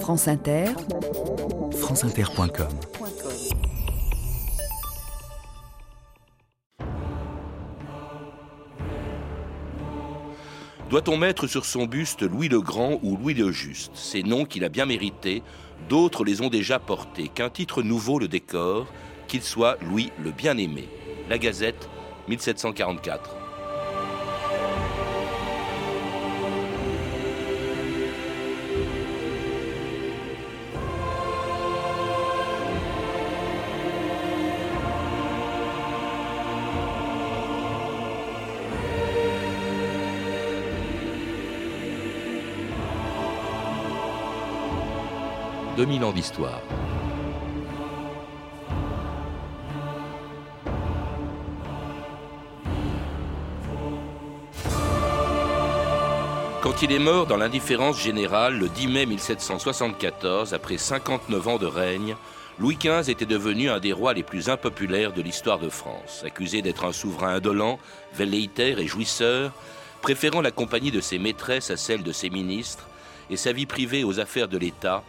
France Inter, franceinter.com Doit-on mettre sur son buste Louis le Grand ou Louis le Juste? Ces noms qu'il a bien mérités, d'autres les ont déjà portés. Qu'un titre nouveau le décore, qu'il soit Louis le Bien-Aimé. La Gazette, 1744. « 2000 ans d'histoire. Quand il est mort dans l'indifférence générale le 10 mai 1774, après 59 ans de règne, Louis XV était devenu un des rois les plus impopulaires de l'histoire de France. Accusé d'être un souverain indolent, velléitaire et jouisseur, préférant la compagnie de ses maîtresses à celle de ses ministres et sa vie privée aux affaires de l'État,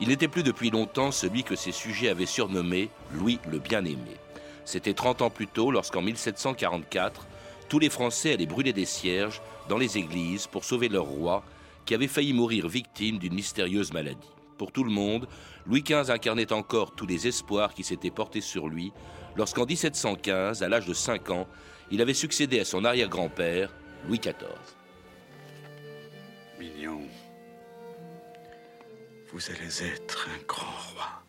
il n'était plus depuis longtemps celui que ses sujets avaient surnommé Louis le Bien-Aimé. C'était 30 ans plus tôt lorsqu'en 1744, tous les Français allaient brûler des cierges dans les églises pour sauver leur roi qui avait failli mourir victime d'une mystérieuse maladie. Pour tout le monde, Louis XV incarnait encore tous les espoirs qui s'étaient portés sur lui lorsqu'en 1715, à l'âge de 5 ans, il avait succédé à son arrière-grand-père, Louis XIV. Vous allez être un grand roi.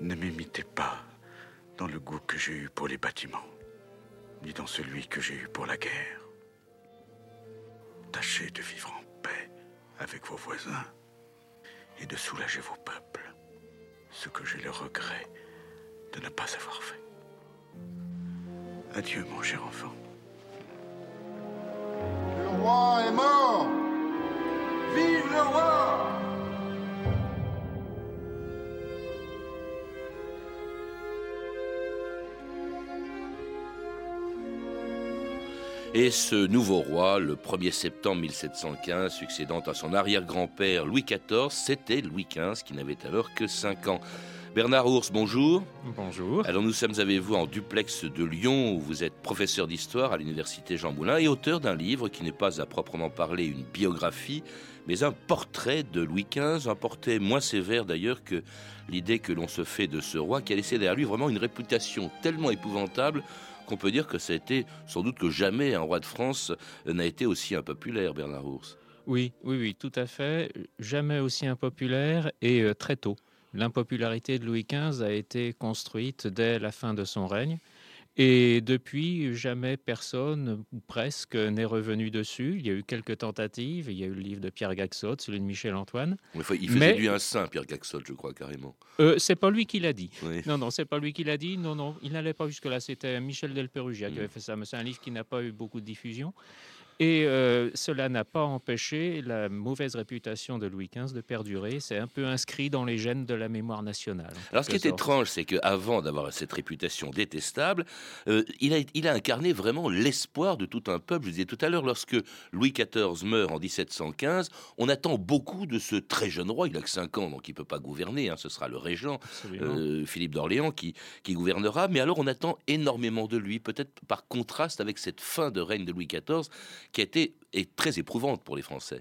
Ne m'imitez pas dans le goût que j'ai eu pour les bâtiments, ni dans celui que j'ai eu pour la guerre. Tâchez de vivre en paix avec vos voisins et de soulager vos peuples, ce que j'ai le regret de ne pas avoir fait. Adieu, mon cher enfant. Le roi est mort Vive le roi Et ce nouveau roi, le 1er septembre 1715, succédant à son arrière-grand-père Louis XIV, c'était Louis XV qui n'avait alors que 5 ans. Bernard Ours, bonjour. Bonjour. Alors nous sommes avec vous en duplex de Lyon où vous êtes professeur d'histoire à l'université Jean Moulin et auteur d'un livre qui n'est pas à proprement parler une biographie, mais un portrait de Louis XV, un portrait moins sévère d'ailleurs que l'idée que l'on se fait de ce roi qui a laissé derrière lui vraiment une réputation tellement épouvantable qu'on peut dire que ça a été sans doute que jamais un roi de France n'a été aussi impopulaire, Bernard Ours. Oui, oui, oui, tout à fait. Jamais aussi impopulaire et euh, très tôt. L'impopularité de Louis XV a été construite dès la fin de son règne. Et depuis, jamais personne, ou presque, n'est revenu dessus. Il y a eu quelques tentatives. Il y a eu le livre de Pierre Gaxot, celui de Michel Antoine. Il faisait Mais- lui un saint, Pierre Gaxot, je crois, carrément. Euh, c'est pas lui qui l'a dit. Oui. Non, non, c'est pas lui qui l'a dit. Non, non, il n'allait pas jusque-là. C'était Michel Delperugia qui avait fait ça. Mais c'est un livre qui n'a pas eu beaucoup de diffusion. Et euh, cela n'a pas empêché la mauvaise réputation de Louis XV de perdurer. C'est un peu inscrit dans les gènes de la mémoire nationale. Alors, ce qui est étrange, c'est qu'avant d'avoir cette réputation détestable, euh, il, a, il a incarné vraiment l'espoir de tout un peuple. Je disais tout à l'heure, lorsque Louis XIV meurt en 1715, on attend beaucoup de ce très jeune roi. Il a que 5 ans, donc il ne peut pas gouverner. hein, ce sera le régent, euh, Philippe d'Orléans, qui, qui gouvernera. Mais alors, on attend énormément de lui, peut-être par contraste avec cette fin de règne de Louis XIV, qui a été est très éprouvante pour les Français.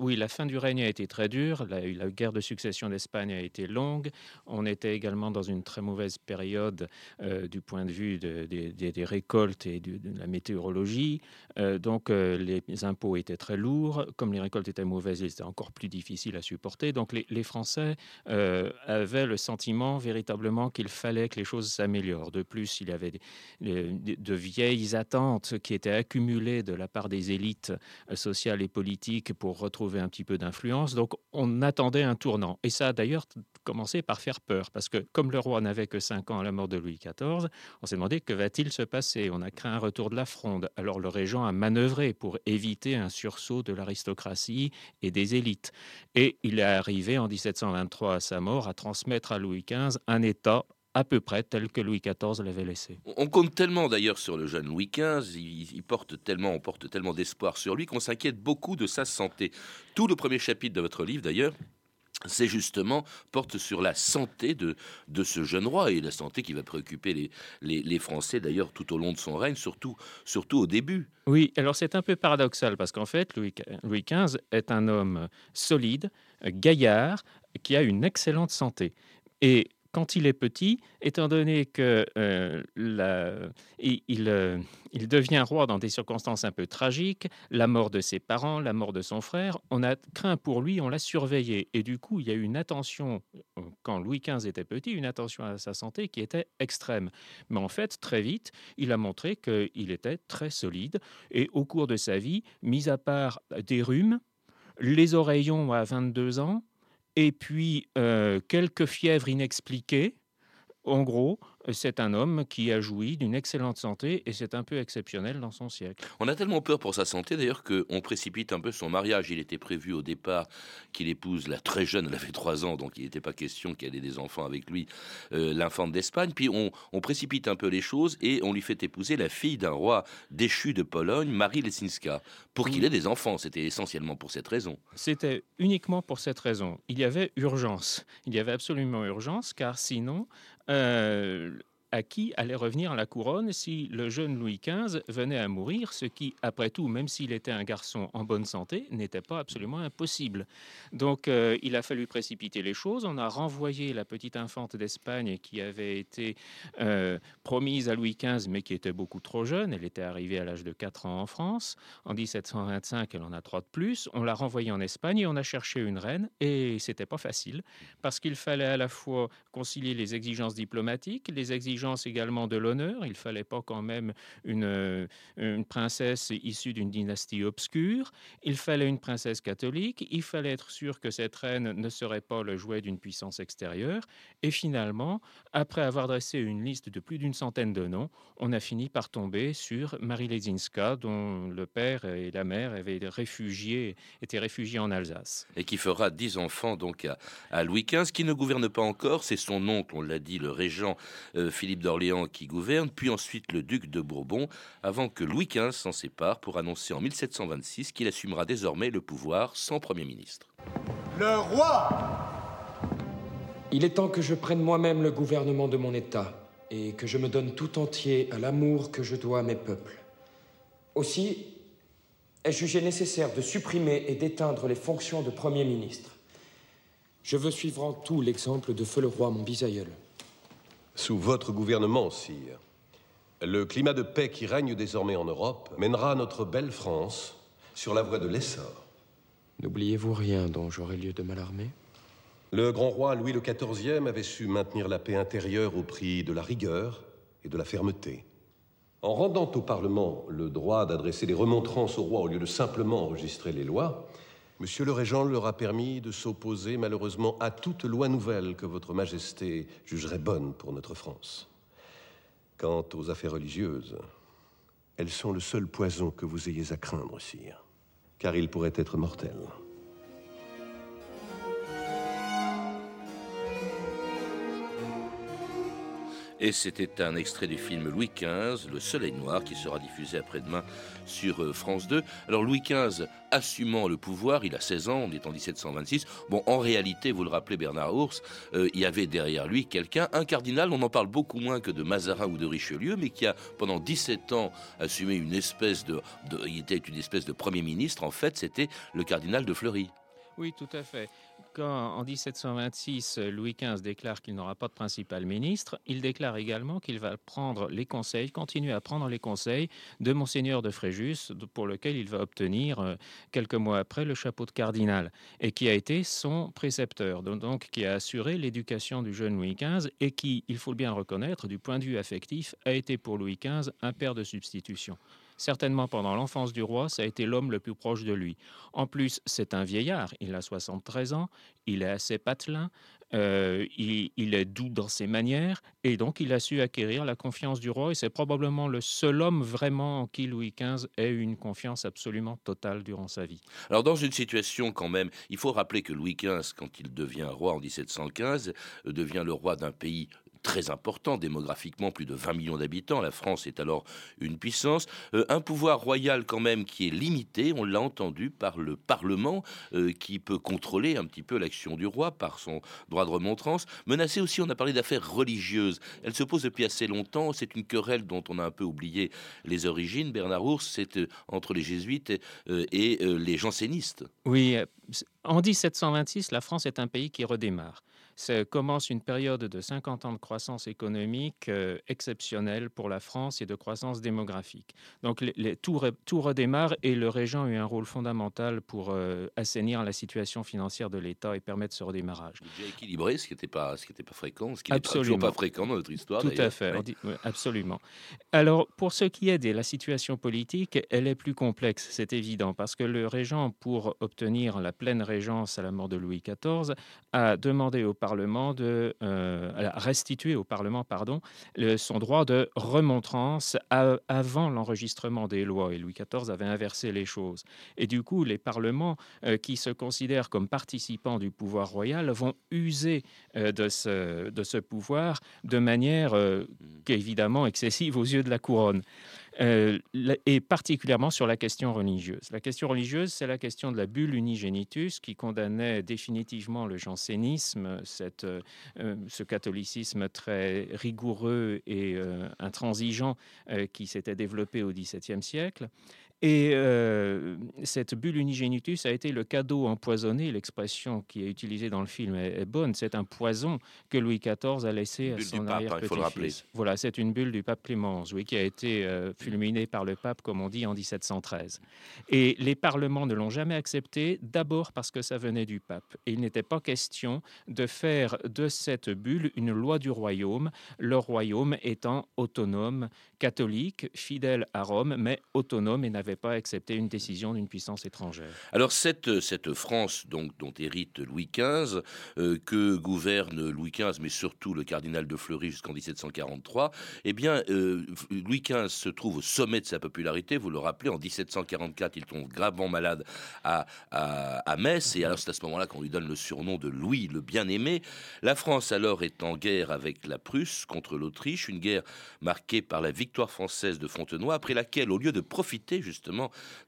Oui, la fin du règne a été très dure. La, guerre de succession d'Espagne a été longue. On était également dans une très mauvaise période euh, du point de vue de- des- récoltes et de la météorologie. Euh, donc, euh, les impôts étaient très lourds. Comme les récoltes étaient mauvaises, ils étaient encore plus difficiles à supporter. Donc, les, Français avaient le sentiment véritablement qu'il fallait que les choses s'améliorent. De plus, il y avait de vieilles attentes qui étaient accumulées de la part des élites euh, sociales et politiques pour retrouver un petit peu d'influence. Donc on attendait un tournant. Et ça a d'ailleurs commencé par faire peur, parce que comme le roi n'avait que 5 ans à la mort de Louis XIV, on s'est demandé que va-t-il se passer? On a craint un retour de la fronde. Alors le régent a manœuvré pour éviter un sursaut de l'aristocratie et des élites. Et il est arrivé en 1723 à sa mort à transmettre à Louis XV un État à peu près tel que Louis XIV l'avait laissé. On compte tellement d'ailleurs sur le jeune Louis XV, il, porte tellement, on porte tellement d'espoir sur lui qu'on s'inquiète beaucoup de sa santé. Tout le premier chapitre de votre livre d'ailleurs c'est justement porte sur la santé de, de ce jeune roi et la santé qui va préoccuper les, les, Français d'ailleurs tout au long de son règne, surtout, surtout au début. Oui, alors c'est un peu paradoxal parce qu'en fait Louis, Louis XV est un homme solide, gaillard, qui a une excellente santé. Et quand il est petit, étant donné que euh, euh, il, devient roi dans des circonstances un peu tragiques, la mort de ses parents, la mort de son frère, on a craint pour lui, on l'a surveillé. Et du coup, il y a eu une attention, euh, quand Louis XV était petit, une attention à sa santé qui était extrême. Mais en fait, très vite, il a montré qu'il était très solide. Et au cours de sa vie, mis à part des rhumes, les oreillons à 22 ans, et puis euh, quelques fièvres inexpliquées. En gros, c'est un homme qui a joui d'une excellente santé et c'est un peu exceptionnel dans son siècle. On a tellement peur pour sa santé d'ailleurs qu'on précipite un peu son mariage. Il était prévu au départ qu'il épouse la très jeune, elle avait 3 ans, donc il n'était pas question qu'elle ait des enfants avec lui, euh, l'infante d'Espagne. Puis on, précipite un peu les choses et on lui fait épouser la fille d'un roi déchu de Pologne, Marie Lesinska, pour qu'il ait des enfants. C'était essentiellement pour cette raison. C'était uniquement pour cette raison. Il y avait urgence. Il y avait absolument urgence car sinon euh, à qui allait revenir la couronne si le jeune Louis XV venait à mourir, ce qui, après tout, même s'il était un garçon en bonne santé, n'était pas absolument impossible. Donc euh, il a fallu précipiter les choses. On a renvoyé la petite infante d'Espagne qui avait été euh, promise à Louis XV, mais qui était beaucoup trop jeune. Elle était arrivée à l'âge de 4 ans en France. En 1725, elle en a 3 de plus. On l'a renvoyée en Espagne et on a cherché une reine. Et c'était pas facile, parce qu'il fallait à la fois concilier les exigences diplomatiques, les exigences également de l'honneur. Il fallait pas quand même une, euh, une princesse issue d'une dynastie obscure. Il fallait une princesse catholique. Il fallait être sûr que cette reine ne serait pas le jouet d'une puissance extérieure. Et finalement, après avoir dressé une liste de plus d'une centaine de noms, on a fini par tomber sur Marie Lesinska, dont le père et la mère avaient réfugié, étaient réfugiés en Alsace. Et qui fera dix enfants donc à, Louis XV, qui ne gouverne pas encore. C'est son oncle, on l'a dit, le régent euh, Philippe Philippe d'Orléans qui gouverne, puis ensuite le duc de Bourbon, avant que Louis XV s'en sépare pour annoncer en 1726 qu'il assumera désormais le pouvoir sans Premier ministre. Le roi Il est temps que je prenne moi-même le gouvernement de mon État et que je me donne tout entier à l'amour que je dois à mes peuples. Aussi, ai-je jugé nécessaire de supprimer et d'éteindre les fonctions de Premier ministre. Je veux suivre en tout l'exemple de Feu le Roi, mon bisaïeul. Sous votre gouvernement, sire, le climat de paix qui règne désormais en Europe mènera notre belle France sur la voie de l'essor. N'oubliez-vous rien dont j'aurais lieu de m'alarmer? Le grand roi Louis XIV avait su maintenir la paix intérieure au prix de la rigueur et de la fermeté. En rendant au Parlement le droit d'adresser des remontrances au roi au lieu de simplement enregistrer les lois, Monsieur le Régent leur a permis de s'opposer malheureusement à toute loi nouvelle que Votre Majesté jugerait bonne pour notre France. Quant aux affaires religieuses, elles sont le seul poison que vous ayez à craindre, sire, car il pourrait être mortel. Et c'était un extrait du film Louis XV, Le Soleil Noir, qui sera diffusé après-demain sur euh, France 2. Alors Louis XV, assumant le pouvoir, il a 16 ans, on est en 1726. Bon, en réalité, vous le rappelez Bernard Ours, euh, il y avait derrière lui quelqu'un, un cardinal, on en parle beaucoup moins que de Mazarin ou de Richelieu, mais qui a pendant 17 ans assumé une espèce de, de il était une espèce de premier ministre, en fait, c'était le cardinal de Fleury. Oui, tout à fait quand en 1726 Louis XV déclare qu'il n'aura pas de principal ministre, il déclare également qu'il va prendre les conseils, continuer à prendre les conseils de monseigneur de Fréjus, pour lequel il va obtenir euh, quelques mois après le chapeau de cardinal, et qui a été son précepteur, donc qui a assuré l'éducation du jeune Louis XV et qui, il faut bien reconnaître, du point de vue affectif, a été pour Louis XV un père de substitution. Certainement pendant l'enfance du roi, ça a été l'homme le plus proche de lui. En plus, c'est un vieillard, il a 73 ans, il est assez patelin, euh, il, est doux dans ses manières, et donc il a su acquérir la confiance du roi, et c'est probablement le seul homme vraiment en qui Louis XV ait une confiance absolument totale durant sa vie. Alors dans une situation quand même, il faut rappeler que Louis XV, quand il devient roi en 1715, devient le roi d'un pays très important démographiquement, plus de 20 millions d'habitants. La France est alors une puissance. Euh, un pouvoir royal quand même qui est limité, on l'a entendu, par le Parlement, euh, qui peut contrôler un petit peu l'action du roi par son droit de remontrance. Menacé aussi, on a parlé d'affaires religieuses. Elle se pose depuis assez longtemps. C'est une querelle dont on a un peu oublié les origines. Bernard Ours, c'est euh, entre les jésuites et les jansénistes. Oui, en 1726, la France est un pays qui redémarre commence une période de 50 ans de croissance économique euh, exceptionnelle pour la France et de croissance démographique. Donc les, tout, tout, redémarre et le régent a eu un rôle fondamental pour euh, assainir la situation financière de l'État et permettre ce redémarrage. Budget équilibré, ce qui n'était pas, ce qui pas fréquent, ce qui n'est toujours pas fréquent dans notre histoire. Tout à fait, absolument. Alors pour ce qui est de la situation politique, elle est plus complexe, c'est évident, parce que le régent, pour obtenir la pleine régence à la mort de Louis XIV, a demandé au Parlement de euh, restituer au Parlement pardon, son droit de remontrance avant l'enregistrement des lois. Et Louis XIV avait inversé les choses. Et du coup, les parlements euh, qui se considèrent comme participants du pouvoir royal vont user euh, de, ce, de ce pouvoir de manière évidemment excessive aux yeux de la couronne. Euh, et particulièrement sur la question religieuse. La question religieuse, c'est la question de la bulle unigenitus qui condamnait définitivement le jansénisme, cette, euh, ce catholicisme très rigoureux et euh, intransigeant qui s'était développé au XVIIe siècle. Et euh, cette bulle unigenitus a été le cadeau empoisonné, l'expression qui est utilisée dans le film est, bonne, c'est un poison que Louis XIV a laissé à son arrière-petit-fils. Voilà, c'est une bulle du pape Clément oui, qui a été euh, fulminée par le pape, comme on dit, en 1713. Et les parlements ne l'ont jamais accepté, d'abord parce que ça venait du pape. Et il n'était pas question de faire de cette bulle une loi du royaume, le royaume étant autonome, catholique, fidèle à Rome, mais autonome et n'avait pas accepté une décision d'une puissance étrangère. Alors cette, France donc, dont hérite Louis XV, euh, que gouverne Louis XV, mais surtout le cardinal de Fleury jusqu'en 1743, eh bien euh, Louis XV se trouve au sommet de sa popularité. Vous le rappelez, en 1744, il tombe gravement malade à, à, Metz, et alors c'est à ce moment-là qu'on lui donne le surnom de Louis le Bien-Aimé. La France alors est en guerre avec la Prusse contre l'Autriche, une guerre marquée par la victoire française de Fontenoy, après laquelle, au lieu de profiter justement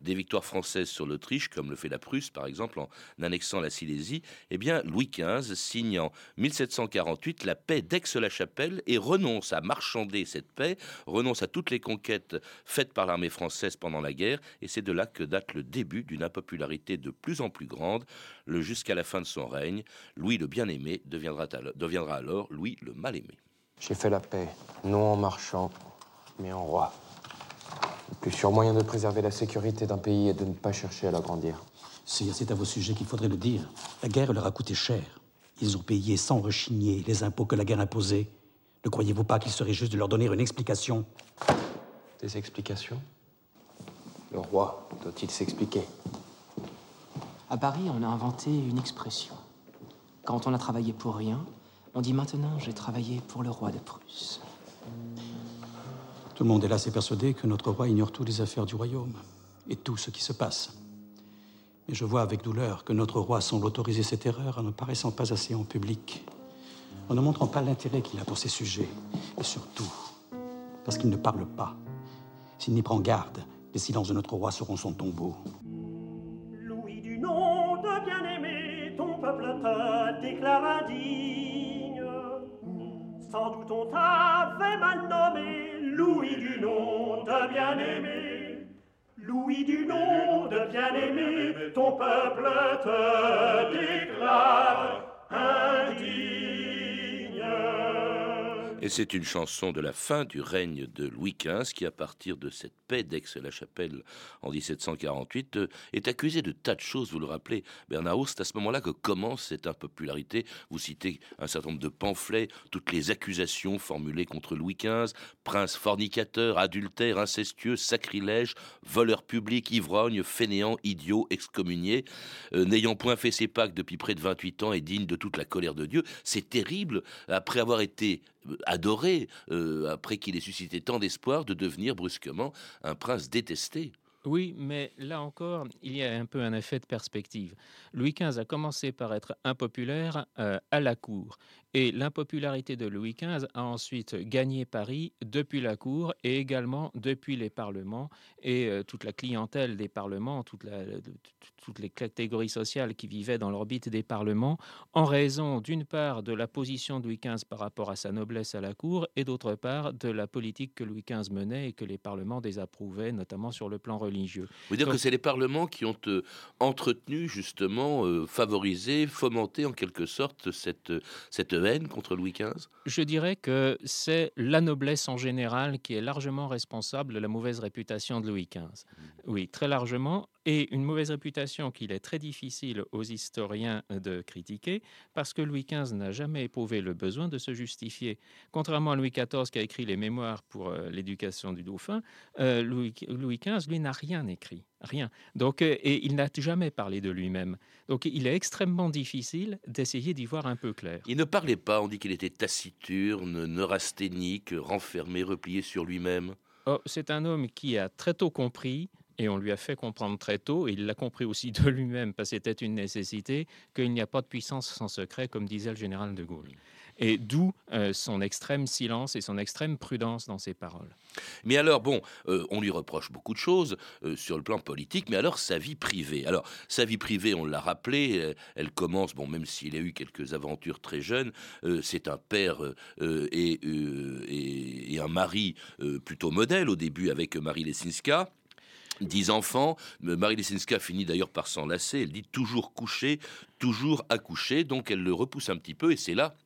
des victoires françaises sur l'Autriche, comme le fait la Prusse par exemple en annexant la Silésie, eh bien Louis XV signe en 1748 la paix d'Aix-la-Chapelle et renonce à marchander cette paix, renonce à toutes les conquêtes faites par l'armée française pendant la guerre, et c'est de là que date le début d'une impopularité de plus en plus grande. Jusqu'à la fin de son règne, Louis le bien-aimé deviendra, deviendra alors Louis le mal-aimé. J'ai fait la paix, non en marchant, mais en roi. Le plus sûr moyen de préserver la sécurité d'un pays est de ne pas chercher à l'agrandir. C'est à vos sujets qu'il faudrait le dire. La guerre leur a coûté cher. Ils ont payé sans rechigner les impôts que la guerre imposait. Ne croyez-vous pas qu'il serait juste de leur donner une explication? Des explications? Le roi doit-il s'expliquer? À Paris, on a inventé une expression. Quand on a travaillé pour rien, on dit maintenant j'ai travaillé pour le roi de Prusse. Le monde est là, c'est persuadé que notre roi ignore toutes les affaires du royaume et tout ce qui se passe. Mais je vois avec douleur que notre roi semble autoriser cette erreur en ne paraissant pas assez en public, en ne montrant pas l'intérêt qu'il a pour ces sujets, et surtout parce qu'il ne parle pas. S'il n'y prend garde, les silences de notre roi seront son tombeau. Louis du nom de bien-aimé, ton peuple te déclara digne. Sans doute on t'avait mal nommé Louis du nom de bien-aimé, Louis du nom de bien-aimé, ton peuple te déclare indigne. Et c'est une chanson de la fin du règne de Louis XV qui, à partir de cette paix d'Aix-la-Chapelle en 1748, euh, est accusé de tas de choses. Vous le rappelez, Bernard c'est à ce moment-là que commence cette impopularité. Vous citez un certain nombre de pamphlets, toutes les accusations formulées contre Louis XV, prince fornicateur, adultère, incestueux, sacrilège, voleur public, ivrogne, fainéant, idiot, excommunié, euh, n'ayant point fait ses pactes depuis près de 28 ans et digne de toute la colère de Dieu. C'est terrible, après avoir été adoré, euh, après qu'il ait suscité tant d'espoir, de devenir brusquement un prince détesté. Oui, mais là encore, il y a un peu un effet de perspective. Louis XV a commencé par être impopulaire euh, à la cour. Et l'impopularité de Louis XV a ensuite gagné Paris depuis la cour et également depuis les parlements et euh, toute la clientèle des parlements, toute la, toutes les catégories sociales qui vivaient dans l'orbite des parlements, en raison d'une part de la position de Louis XV par rapport à sa noblesse à la cour et d'autre part de la politique que Louis XV menait et que les parlements désapprouvaient, notamment sur le plan religieux. Vous voulez dire que c'est les parlements qui ont euh, entretenu, justement, euh, favorisé, fomenté en quelque sorte cette, cette haine contre Louis XV Je dirais que c'est la noblesse en général qui est largement responsable de la mauvaise réputation de Louis XV. Mmh. Oui, très largement et une mauvaise réputation qu'il est très difficile aux historiens de critiquer, parce que Louis XV n'a jamais éprouvé le besoin de se justifier. Contrairement à Louis XIV qui a écrit les mémoires pour euh, l'éducation du dauphin, euh, Louis, XV, lui, n'a rien écrit. Rien. Donc, euh, et il n'a jamais parlé de lui-même. Donc, il est extrêmement difficile d'essayer d'y voir un peu clair. Il ne parlait pas, on dit qu'il était taciturne, neurasthénique, renfermé, replié sur lui-même. Oh, c'est un homme qui a très tôt compris et on lui a fait comprendre très tôt, et il l'a compris aussi de lui-même, parce que c'était une nécessité, qu'il n'y a pas de puissance sans secret, comme disait le général de Gaulle. Et d'où euh, son extrême silence et son extrême prudence dans ses paroles. Mais alors, bon, euh, on lui reproche beaucoup de choses euh, sur le plan politique, mais alors sa vie privée. Alors, sa vie privée, on l'a rappelé, elle commence, bon, même s'il a eu quelques aventures très jeunes, c'est un père et, et, et, un mari plutôt modèle au début avec Marie Lesinska. Dix enfants. Marie Lesinska finit d'ailleurs par s'enlacer. Elle dit toujours coucher, toujours accoucher. Donc elle le repousse un petit peu et c'est là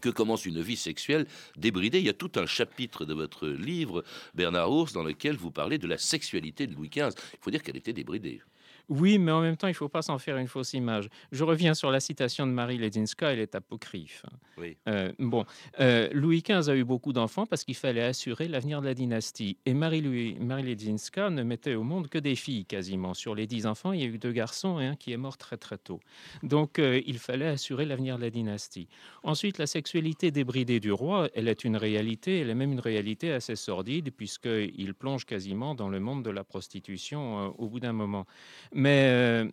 que commence une vie sexuelle débridée. Il y a tout un chapitre de votre livre, Bernard Ours, dans lequel vous parlez de la sexualité de Louis XV. Il faut dire qu'elle était débridée. Oui, mais en même temps, il ne faut pas s'en faire une fausse image. Je reviens sur la citation de Marie Ledinska, elle est apocryphe. Oui. Euh, bon, euh, Louis XV a eu beaucoup d'enfants parce qu'il fallait assurer l'avenir de la dynastie. Et Marie, Louis, Marie Ledinska ne mettait au monde que des filles quasiment. Sur les dix enfants, il y a eu deux garçons et un qui est mort très très tôt. Donc, euh, il fallait assurer l'avenir de la dynastie. Ensuite, la sexualité débridée du roi, elle est une réalité, elle est même une réalité assez sordide puisqu'il plonge quasiment dans le monde de la prostitution au bout d'un moment. Mais euh,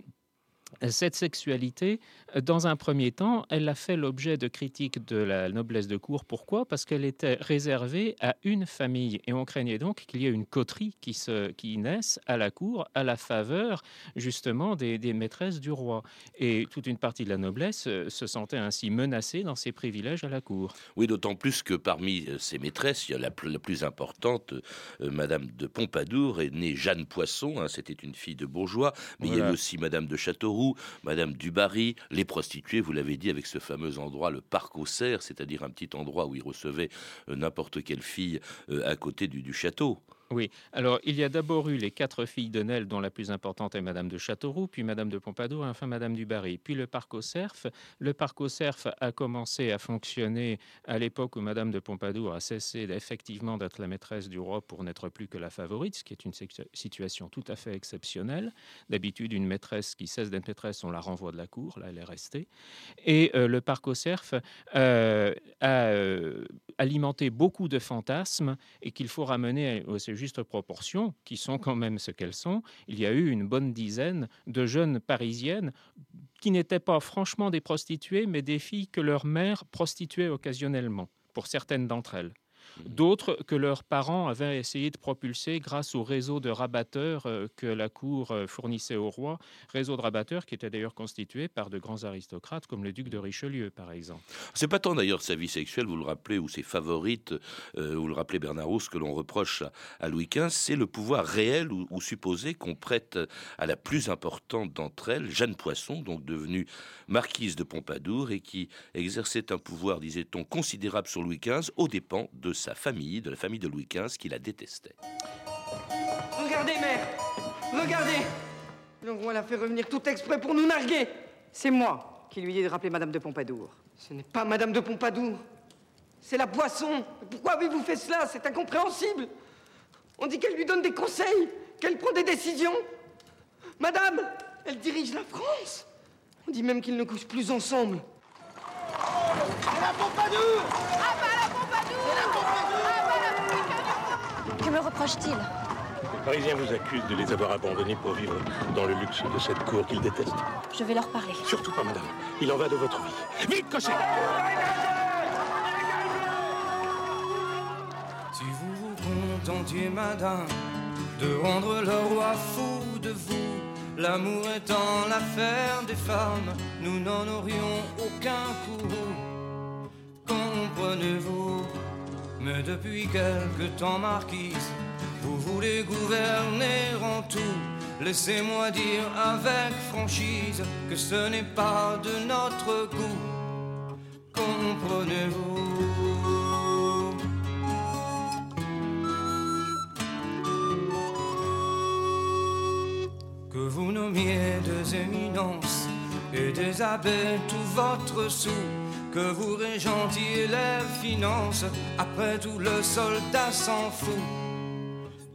cette sexualité, euh, dans un premier temps, elle a fait l'objet de critiques de la noblesse de cour. Pourquoi? Parce qu'elle était réservée à une famille. Et on craignait donc qu'il y ait une coterie qui, se, qui naisse à la cour à la faveur justement des, maîtresses du roi. Et toute une partie de la noblesse euh, se sentait ainsi menacée dans ses privilèges à la cour. Oui, d'autant plus que parmi ces euh, maîtresses, il y a la, plus importante, Madame de Pompadour, est née Jeanne Poisson. Hein, C'était une fille de bourgeois. Mais il y a aussi Madame de Châteauroux Madame Dubarry, les prostituées, vous l'avez dit, avec ce fameux endroit, le parc aux cerfs, c'est-à-dire un petit endroit où ils recevaient euh, n'importe quelle fille euh, à côté du château. Oui, alors il y a d'abord eu les quatre filles de Nesle, dont la plus importante est Madame de Châteauroux, puis Madame de Pompadour, et enfin Madame du Barry. Puis le parc au cerf. Le parc au cerf a commencé à fonctionner à l'époque où Madame de Pompadour a cessé effectivement d'être la maîtresse du roi pour n'être plus que la favorite, ce qui est une situation tout à fait exceptionnelle. D'habitude, une maîtresse qui cesse d'être maîtresse, on la renvoie de la cour, là elle est restée. Et euh, le parc au cerf euh, a euh, alimenté beaucoup de fantasmes et qu'il faut ramener au justes proportions, qui sont quand même ce qu'elles sont, il y a eu une bonne dizaine de jeunes parisiennes qui n'étaient pas franchement des prostituées, mais des filles que leur mère prostituait occasionnellement, pour certaines d'entre elles. D'autres que leurs parents avaient essayé de propulser grâce au réseau de rabatteurs euh, que la cour euh, fournissait au roi, réseau de rabatteurs qui était d'ailleurs constitué par de grands aristocrates comme le duc de Richelieu, par exemple. C'est pas tant d'ailleurs sa vie sexuelle, vous le rappelez, ou ses favorites, euh, vous le rappelez Bernard Rousse, que l'on reproche à, Louis XV, c'est le pouvoir réel ou, ou supposé qu'on prête à la plus importante d'entre elles, Jeanne Poisson, donc devenue marquise de Pompadour et qui exerçait un pouvoir, disait-on, considérable sur Louis XV aux dépens de sa famille, de la famille de Louis XV, qui la détestait. Regardez, mère Regardez Donc on l'a fait revenir tout exprès pour nous narguer C'est moi qui lui ai dit de rappeler Madame de Pompadour. Ce n'est pas Madame de Pompadour, c'est la poisson. Pourquoi avez-vous fait cela? C'est incompréhensible. On dit qu'elle lui donne des conseils, qu'elle prend des décisions. Madame, elle dirige la France. On dit même qu'ils ne couchent plus ensemble. C'est la Pompadour reproche-t-il Les Parisiens vous accusent de les avoir abandonnés pour vivre dans le luxe de cette cour qu'ils détestent. Je vais leur parler. Surtout pas, madame. Il en va de votre vie. Vite, cochez Si vous vous contentiez, madame, de rendre le roi fou de vous, l'amour étant l'affaire des femmes, nous n'en aurions aucun pour vous. Comprenez-vous mais depuis quelque temps, marquise, vous voulez gouverner en tout. Laissez-moi dire avec franchise que ce n'est pas de notre goût. Comprenez-vous? Que vous nommiez deux éminences et des abbés tout votre sou, que vous régentiez les finances, après tout le soldat s'en fout.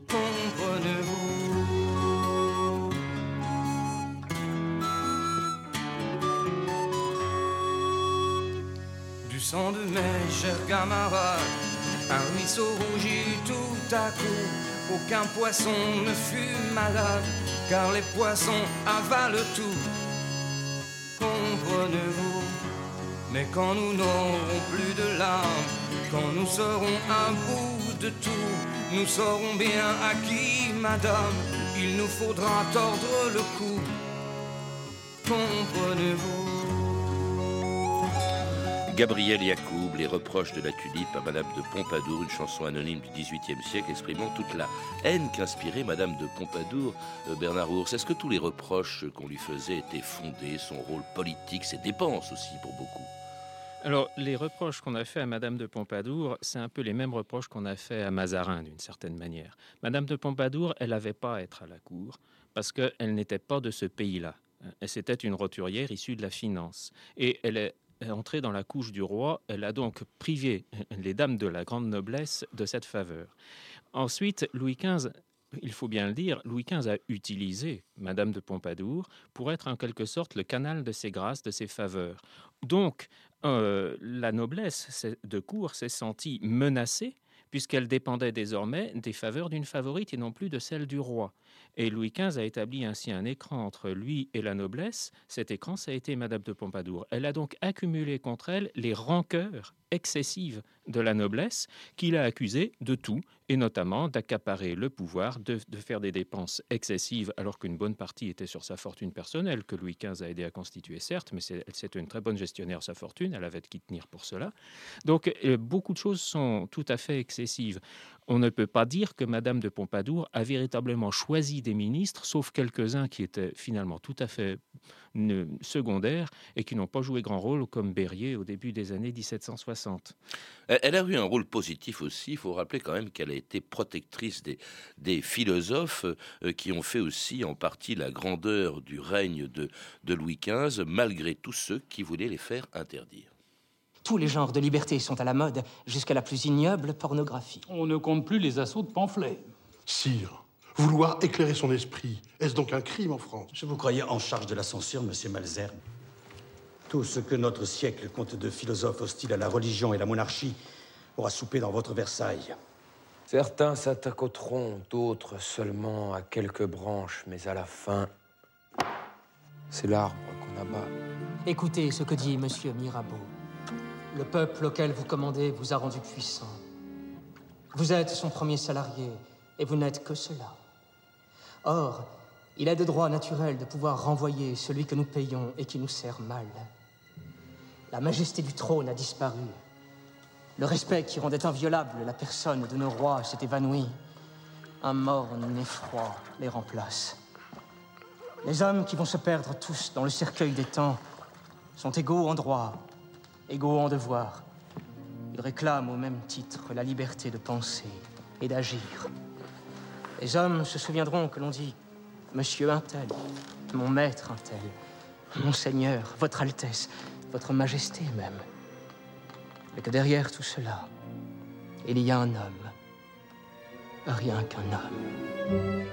Comprenez-vous? Du sang de mes chers camarades, un ruisseau rougit tout à coup. Aucun poisson ne fut malade, car les poissons avalent tout. Comprenez-vous? Mais quand nous n'aurons plus de larmes, quand nous serons un bout de tout, nous saurons bien à qui, madame, il nous faudra tordre le cou. Comprenez-vous? Gabriel Yacoub, Les reproches de la tulipe à Madame de Pompadour, une chanson anonyme du XVIIIe siècle exprimant toute la haine qu'inspirait Madame de Pompadour. Euh, Bernard Ours, est-ce que tous les reproches qu'on lui faisait étaient fondés, son rôle politique, ses dépenses aussi pour beaucoup? Alors, les reproches qu'on a fait à Madame de Pompadour, c'est un peu les mêmes reproches qu'on a fait à Mazarin, d'une certaine manière. Madame de Pompadour, elle n'avait pas à être à la cour parce qu'elle n'était pas de ce pays-là. Elle C'était une roturière issue de la finance. Et elle est entrée dans la couche du roi. Elle a donc privé les dames de la grande noblesse de cette faveur. Ensuite, Louis XV il faut bien le dire, Louis XV a utilisé Madame de Pompadour pour être en quelque sorte le canal de ses grâces, de ses faveurs. Donc, euh, la noblesse de cour s'est sentie menacée puisqu'elle dépendait désormais des faveurs d'une favorite et non plus de celle du roi. Et Louis XV a établi ainsi un écran entre lui et la noblesse. Cet écran, ça a été Madame de Pompadour. Elle a donc accumulé contre elle les rancœurs excessives de la noblesse qu'il a accusée de tout, et notamment d'accaparer le pouvoir, de, de faire des dépenses excessives, alors qu'une bonne partie était sur sa fortune personnelle, que Louis XV a aidé à constituer, certes, mais c'était une très bonne gestionnaire sa fortune, elle avait de qui tenir pour cela. Donc, euh, beaucoup de choses sont tout à fait excessives. On ne peut pas dire que Madame de Pompadour a véritablement choisi des ministres, sauf quelques-uns qui étaient finalement tout à fait secondaires et qui n'ont pas joué grand rôle, comme Berryer au début des années 1760. Elle a eu un rôle positif aussi. Il faut rappeler quand même qu'elle a été protectrice des, des philosophes euh, qui ont fait aussi en partie la grandeur du règne de, de Louis XV, malgré tous ceux qui voulaient les faire interdire. Tous les genres de liberté sont à la mode, jusqu'à la plus ignoble pornographie. On ne compte plus les assauts de pamphlets. Sire, vouloir éclairer son esprit, est-ce donc un crime en France? Je vous croyais en charge de la censure, monsieur Malzerbe. Tout ce que notre siècle compte de philosophes hostiles à la religion et la monarchie aura soupé dans votre Versailles. Certains tronc, d'autres seulement à quelques branches, mais à la fin, c'est l'arbre qu'on abat. Écoutez ce que dit monsieur Mirabeau. Le peuple auquel vous commandez vous a rendu puissant. Vous êtes son premier salarié et vous n'êtes que cela. Or, il est de droit naturel de pouvoir renvoyer celui que nous payons et qui nous sert mal. La majesté du trône a disparu. Le respect qui rendait inviolable la personne de nos rois s'est évanoui. Un morne effroi les remplace. Les hommes qui vont se perdre tous dans le cercueil des temps sont égaux en droit, égaux en devoir. Ils réclament au même titre la liberté de penser et d'agir. Les hommes se souviendront que l'on dit Monsieur un tel, mon maître un tel, mon Seigneur, Votre Altesse, Votre Majesté même. Et que derrière tout cela, il y a un homme, rien qu'un homme.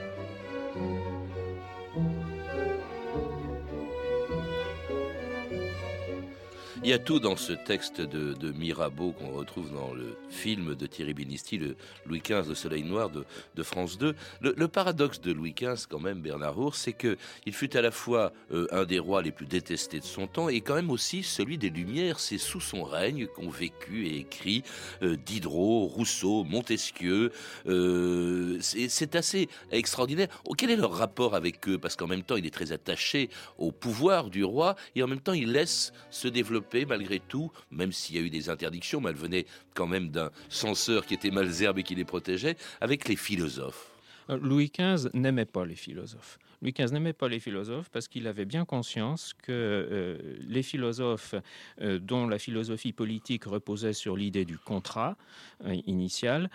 Il y a tout dans ce texte de, de Mirabeau qu'on retrouve dans le film de Thierry Binisti, le Louis XV, Le Soleil Noir de, de France 2. Le, paradoxe de Louis XV, quand même, Bernard Rours, c'est que il fut à la fois euh, un des rois les plus détestés de son temps et quand même aussi celui des Lumières. C'est sous son règne qu'ont vécu et écrit euh, Diderot, Rousseau, Montesquieu. Euh, c'est assez extraordinaire. Oh, quel est leur rapport avec eux? Parce qu'en même temps, il est très attaché au pouvoir du roi et en même temps, il laisse se développer malgré tout, même s'il y a eu des interdictions, mais venaient quand même d'un censeur qui était Malzerbe et qui les protégeait, avec les philosophes. Euh, Louis XV n'aimait pas les philosophes. Louis XV n'aimait pas les philosophes parce qu'il avait bien conscience que euh, les philosophes euh, dont la philosophie politique reposait sur l'idée du contrat initial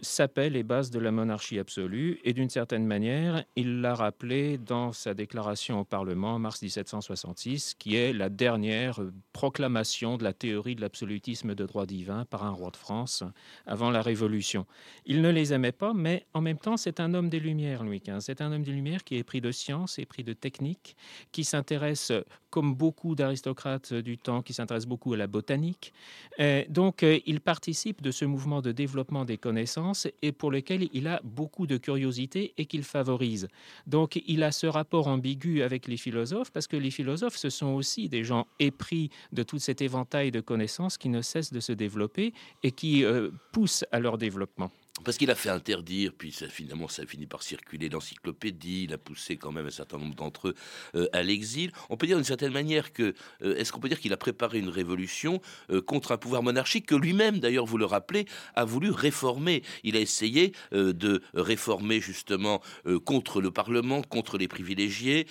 sapaient les bases de la monarchie absolue et d'une certaine manière, il l'a rappelé dans sa déclaration au Parlement en mars 1766, qui est la dernière proclamation de la théorie de l'absolutisme de droit divin par un roi de France avant la Révolution. Il ne les aimait pas, mais en même temps, c'est un homme des Lumières, Louis XV. C'est un homme des Lumières qui est pris de science et pris de technique, qui s'intéresse, comme beaucoup d'aristocrates du temps, qui s'intéresse beaucoup à la botanique. Euh, donc, euh, il participe de ce mouvement de développement des connaissances et pour lequel il a beaucoup de curiosité et qu'il favorise. Donc, il a ce rapport ambigu avec les philosophes parce que les philosophes, ce sont aussi des gens épris de tout cet éventail de connaissances qui ne cessent de se développer et qui euh, poussent à leur développement. Parce qu'il a fait interdire, puis ça, finalement ça a fini par circuler l'encyclopédie, il a poussé quand même un certain nombre d'entre eux euh, à l'exil. On peut dire d'une certaine manière que, euh, est-ce qu'on peut dire qu'il a préparé une révolution euh, contre un pouvoir monarchique que lui-même, d'ailleurs, vous le rappelez, a voulu réformer? Il a essayé de réformer justement contre le Parlement, contre les privilégiés,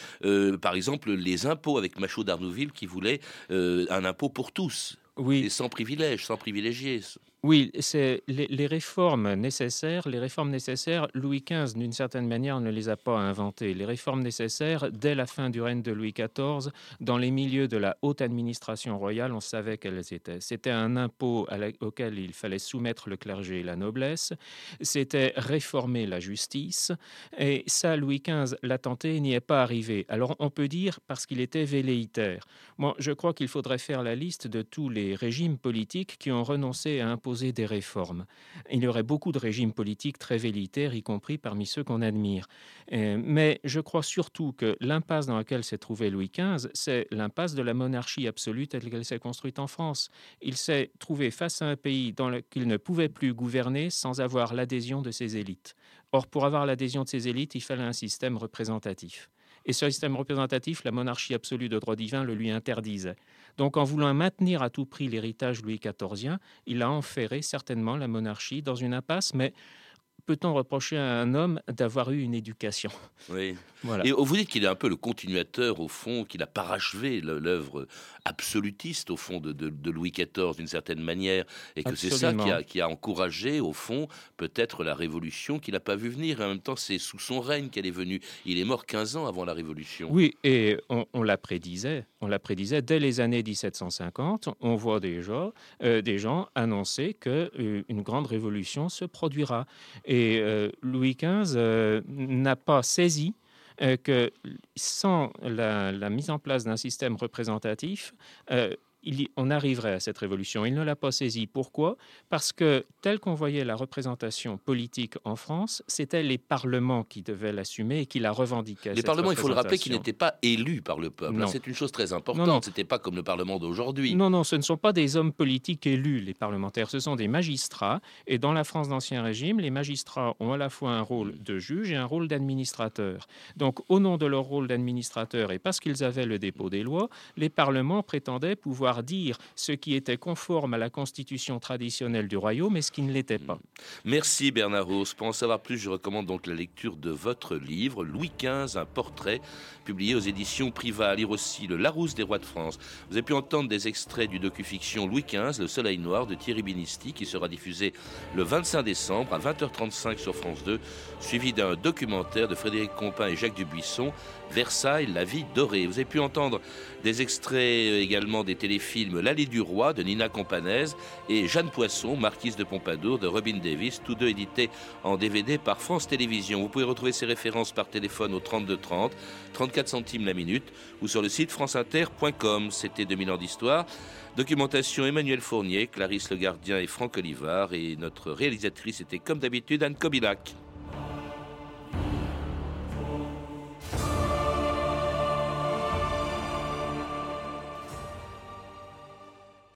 par exemple les impôts avec Machaut d'Arnouville qui voulait un impôt pour tous. Oui. Et sans privilèges, sans privilégiés. Oui, c'est les, réformes nécessaires. Les réformes nécessaires, Louis XV, d'une certaine manière, ne les a pas inventées. Les réformes nécessaires, dès la fin du règne de Louis XIV, dans les milieux de la haute administration royale, on savait quelles étaient. C'était un impôt auquel il fallait soumettre le clergé et la noblesse. C'était réformer la justice. Et ça, Louis XV l'a tenté et n'y est pas arrivé. Alors, on peut dire parce qu'il était velléitaire. Moi, je crois qu'il faudrait faire la liste de tous les régimes politiques qui ont renoncé à imposer des réformes. Il y aurait beaucoup de régimes politiques très vélitaires, y compris parmi ceux qu'on admire. Euh, mais je crois surtout que l'impasse dans laquelle s'est trouvé Louis XV, c'est l'impasse de la monarchie absolue telle qu'elle s'est construite en France. Il s'est trouvé face à un pays dans lequel ne pouvait plus gouverner sans avoir l'adhésion de ses élites. Or, pour avoir l'adhésion de ses élites, il fallait un système représentatif. Et ce système représentatif, la monarchie absolue de droit divin le lui interdisait. Donc, en voulant maintenir à tout prix l'héritage Louis XIVien, il a enferré certainement la monarchie dans une impasse, mais peut-on reprocher à un homme d'avoir eu une éducation? Oui. Voilà. Et vous dites qu'il est un peu le continuateur, au fond, qu'il a parachevé l'œuvre absolutiste, au fond, de, de, de Louis XIV, d'une certaine manière, et que c'est ça qui a, qui a, encouragé, au fond, peut-être la révolution qu'il n'a pas vu venir. Et en même temps, c'est sous son règne qu'elle est venue. Il est mort 15 ans avant la révolution. Oui, et on, on la prédisait. On la prédisait dès les années 1750. On voit déjà euh, des gens annoncer qu'une euh, grande révolution se produira. Et euh, Louis XV n'a pas saisi que sans la, mise en place d'un système représentatif, il, on arriverait à cette révolution. Il ne l'a pas saisie. Pourquoi? Parce que, tel qu'on voyait la représentation politique en France, c'était les parlements qui devaient l'assumer et qui la revendiquaient. Les parlements, il faut le rappeler, qui n'étaient pas élus par le peuple. C'est une chose très importante. Ce n'était pas comme le Parlement d'aujourd'hui. Non, non, ce ne sont pas des hommes politiques élus, les parlementaires. Ce sont des magistrats. Et dans la France d'Ancien Régime, les magistrats ont à la fois un rôle de juge et un rôle d'administrateur. Donc, au nom de leur rôle d'administrateur et parce qu'ils avaient le dépôt des lois, les parlements prétendaient pouvoir dire ce qui était conforme à la constitution traditionnelle du royaume et ce qui ne l'était pas. Merci Bernard Rose. Pour en savoir plus, je recommande donc la lecture de votre livre, Louis XV, un portrait, publié aux éditions Privat. Lire aussi Le Larousse des rois de France. Vous avez pu entendre des extraits du docu-fiction Louis XV, Le Soleil Noir de Thierry Binisti, qui sera diffusé le 25 décembre à 20h35 sur France 2, suivi d'un documentaire de Frédéric Compin et Jacques Dubuisson, Versailles, la vie dorée. Vous avez pu entendre des extraits également des télé les films L'allée du roi de Nina Companèse et Jeanne Poisson, marquise de Pompadour de Robin Davis, tous deux édités en DVD par France Télévisions. Vous pouvez retrouver ces références par téléphone au 32 30, 34 centimes la minute ou sur le site franceinter.com. C'était 2000 ans d'histoire. Documentation Emmanuel Fournier, Clarisse Le Gardien et Franck Olivard. Et notre réalisatrice était comme d'habitude Anne Kobilac.